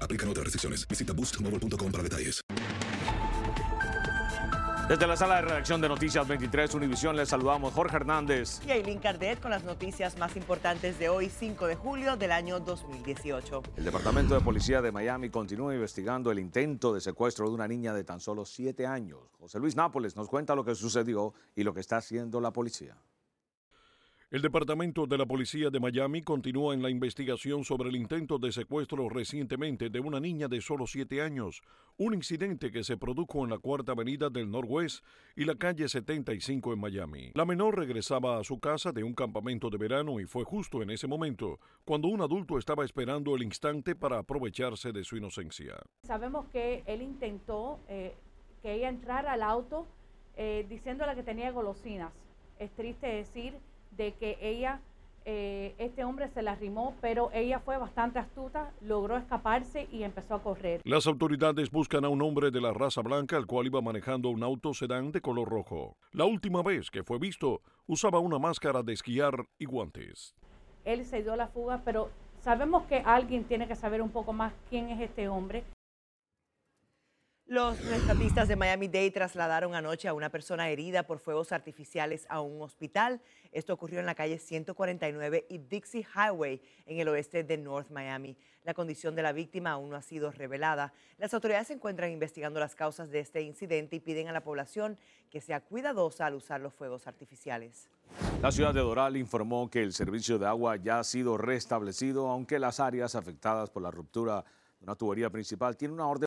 Aplican otras restricciones. Visita boostmobile.com para detalles. Desde la sala de redacción de Noticias 23 Univisión les saludamos Jorge Hernández. Y Aileen Cardet con las noticias más importantes de hoy, 5 de julio del año 2018. El Departamento de Policía de Miami continúa investigando el intento de secuestro de una niña de tan solo 7 años. José Luis Nápoles nos cuenta lo que sucedió y lo que está haciendo la policía. El Departamento de la Policía de Miami continúa en la investigación sobre el intento de secuestro recientemente de una niña de solo siete años, un incidente que se produjo en la Cuarta Avenida del Norwest y la calle 75 en Miami. La menor regresaba a su casa de un campamento de verano y fue justo en ese momento cuando un adulto estaba esperando el instante para aprovecharse de su inocencia. Sabemos que él intentó eh, que ella entrara al auto eh, diciéndole que tenía golosinas. Es triste decir de que ella, eh, este hombre se la arrimó, pero ella fue bastante astuta, logró escaparse y empezó a correr. Las autoridades buscan a un hombre de la raza blanca el cual iba manejando un auto sedán de color rojo. La última vez que fue visto usaba una máscara de esquiar y guantes. Él se dio la fuga, pero sabemos que alguien tiene que saber un poco más quién es este hombre. Los rescatistas de Miami-Dade trasladaron anoche a una persona herida por fuegos artificiales a un hospital. Esto ocurrió en la calle 149 y Dixie Highway en el oeste de North Miami. La condición de la víctima aún no ha sido revelada. Las autoridades se encuentran investigando las causas de este incidente y piden a la población que sea cuidadosa al usar los fuegos artificiales. La ciudad de Doral informó que el servicio de agua ya ha sido restablecido, aunque las áreas afectadas por la ruptura de una tubería principal tienen una orden